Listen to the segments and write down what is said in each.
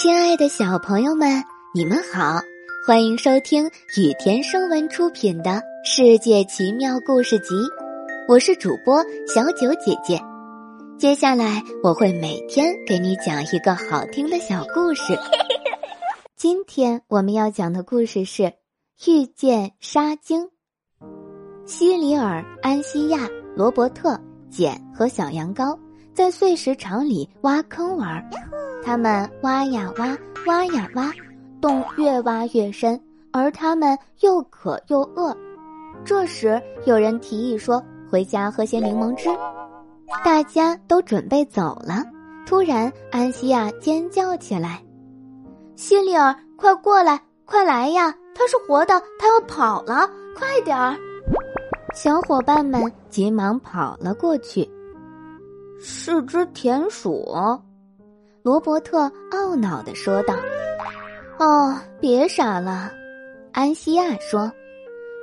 亲爱的小朋友们，你们好，欢迎收听雨田声文出品的《世界奇妙故事集》，我是主播小九姐姐。接下来我会每天给你讲一个好听的小故事。今天我们要讲的故事是《遇见沙鲸》。西里尔、安西亚、罗伯特、简和小羊羔在碎石场里挖坑玩。他们挖呀挖，挖呀挖，洞越挖越深，而他们又渴又饿。这时，有人提议说：“回家喝些柠檬汁。”大家都准备走了。突然，安西亚尖叫起来：“西里尔，快过来，快来呀！他是活的，他要跑了，快点儿！”小伙伴们急忙跑了过去。是只田鼠。罗伯特懊恼地说道：“哦，别傻了。”安西亚说：“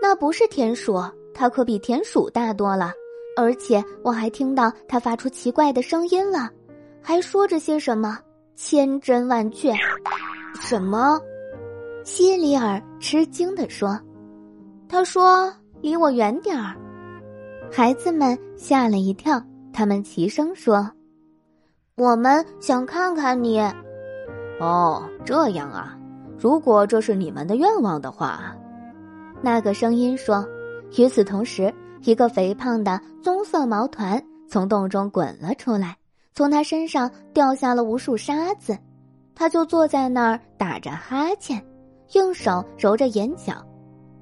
那不是田鼠，它可比田鼠大多了。而且我还听到它发出奇怪的声音了，还说着些什么，千真万确。”什么？希里尔吃惊地说：“他说离我远点儿。”孩子们吓了一跳，他们齐声说。我们想看看你，哦，这样啊。如果这是你们的愿望的话，那个声音说。与此同时，一个肥胖的棕色毛团从洞中滚了出来，从他身上掉下了无数沙子，他就坐在那儿打着哈欠，用手揉着眼角。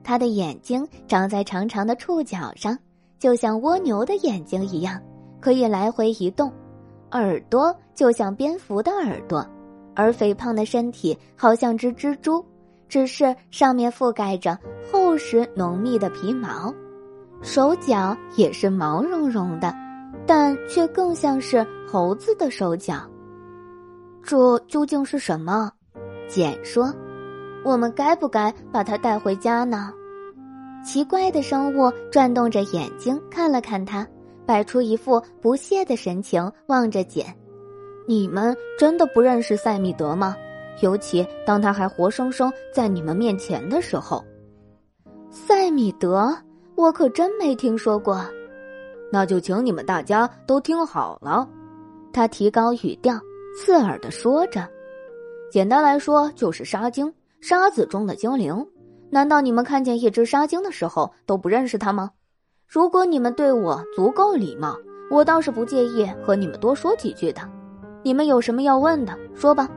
他的眼睛长在长长的触角上，就像蜗牛的眼睛一样，可以来回移动。耳朵就像蝙蝠的耳朵，而肥胖的身体好像只蜘蛛，只是上面覆盖着厚实浓密的皮毛。手脚也是毛茸茸的，但却更像是猴子的手脚。这究竟是什么？简说：“我们该不该把它带回家呢？”奇怪的生物转动着眼睛看了看他。摆出一副不屑的神情，望着简。你们真的不认识塞米德吗？尤其当他还活生生在你们面前的时候。塞米德，我可真没听说过。那就请你们大家都听好了。他提高语调，刺耳的说着：“简单来说，就是沙精，沙子中的精灵。难道你们看见一只沙精的时候都不认识它吗？”如果你们对我足够礼貌，我倒是不介意和你们多说几句的。你们有什么要问的，说吧。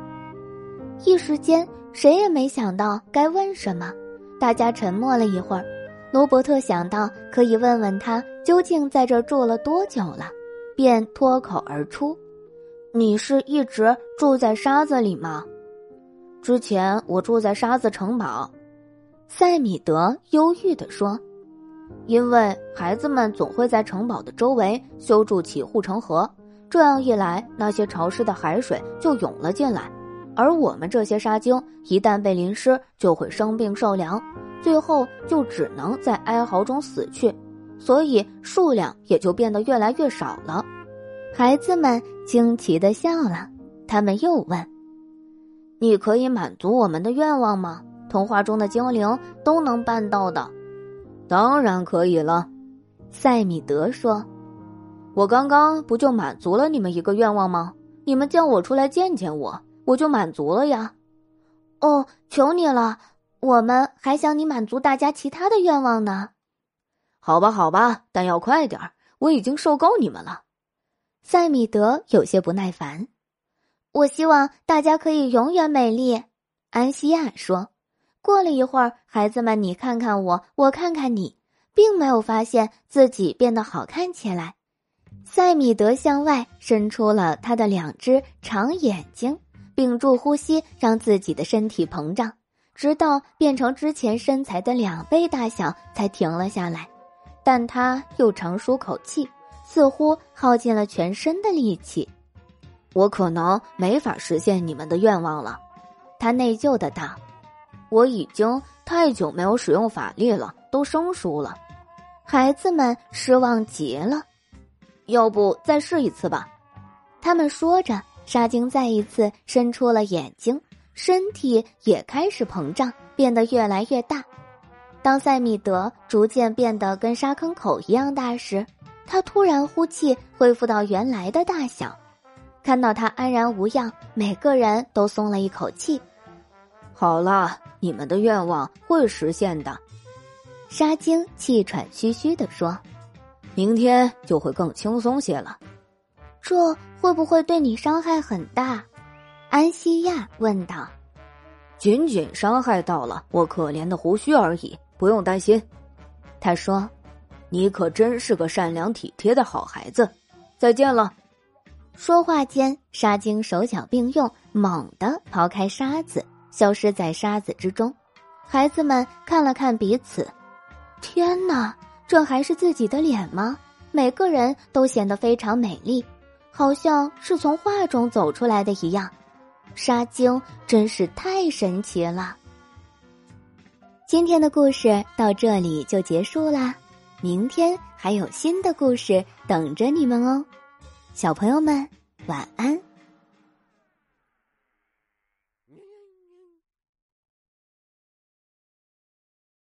一时间，谁也没想到该问什么，大家沉默了一会儿。罗伯特想到可以问问他究竟在这住了多久了，便脱口而出：“你是一直住在沙子里吗？”之前我住在沙子城堡。塞米德忧郁地说。因为孩子们总会在城堡的周围修筑起护城河，这样一来，那些潮湿的海水就涌了进来，而我们这些沙精一旦被淋湿，就会生病受凉，最后就只能在哀嚎中死去，所以数量也就变得越来越少了。孩子们惊奇的笑了，他们又问：“你可以满足我们的愿望吗？童话中的精灵都能办到的。”当然可以了，塞米德说：“我刚刚不就满足了你们一个愿望吗？你们叫我出来见见我，我就满足了呀。”哦，求你了，我们还想你满足大家其他的愿望呢。好吧，好吧，但要快点儿，我已经受够你们了。塞米德有些不耐烦。我希望大家可以永远美丽，安西亚说。过了一会儿，孩子们，你看看我，我看看你，并没有发现自己变得好看起来。塞米德向外伸出了他的两只长眼睛，屏住呼吸，让自己的身体膨胀，直到变成之前身材的两倍大小，才停了下来。但他又长舒口气，似乎耗尽了全身的力气。我可能没法实现你们的愿望了，他内疚的道。我已经太久没有使用法力了，都生疏了。孩子们失望极了。要不再试一次吧？他们说着，沙精再一次伸出了眼睛，身体也开始膨胀，变得越来越大。当塞米德逐渐变得跟沙坑口一样大时，他突然呼气，恢复到原来的大小。看到他安然无恙，每个人都松了一口气。好了，你们的愿望会实现的。沙精气喘吁吁地说：“明天就会更轻松些了。”这会不会对你伤害很大？安西亚问道。“仅仅伤害到了我可怜的胡须而已，不用担心。”他说。“你可真是个善良体贴的好孩子。”再见了。说话间，沙精手脚并用，猛地刨开沙子，消失在沙子之中。孩子们看了看彼此。天哪，这还是自己的脸吗？每个人都显得非常美丽，好像是从画中走出来的一样。沙精真是太神奇了。今天的故事到这里就结束啦，明天还有新的故事等着你们哦，小朋友们晚安。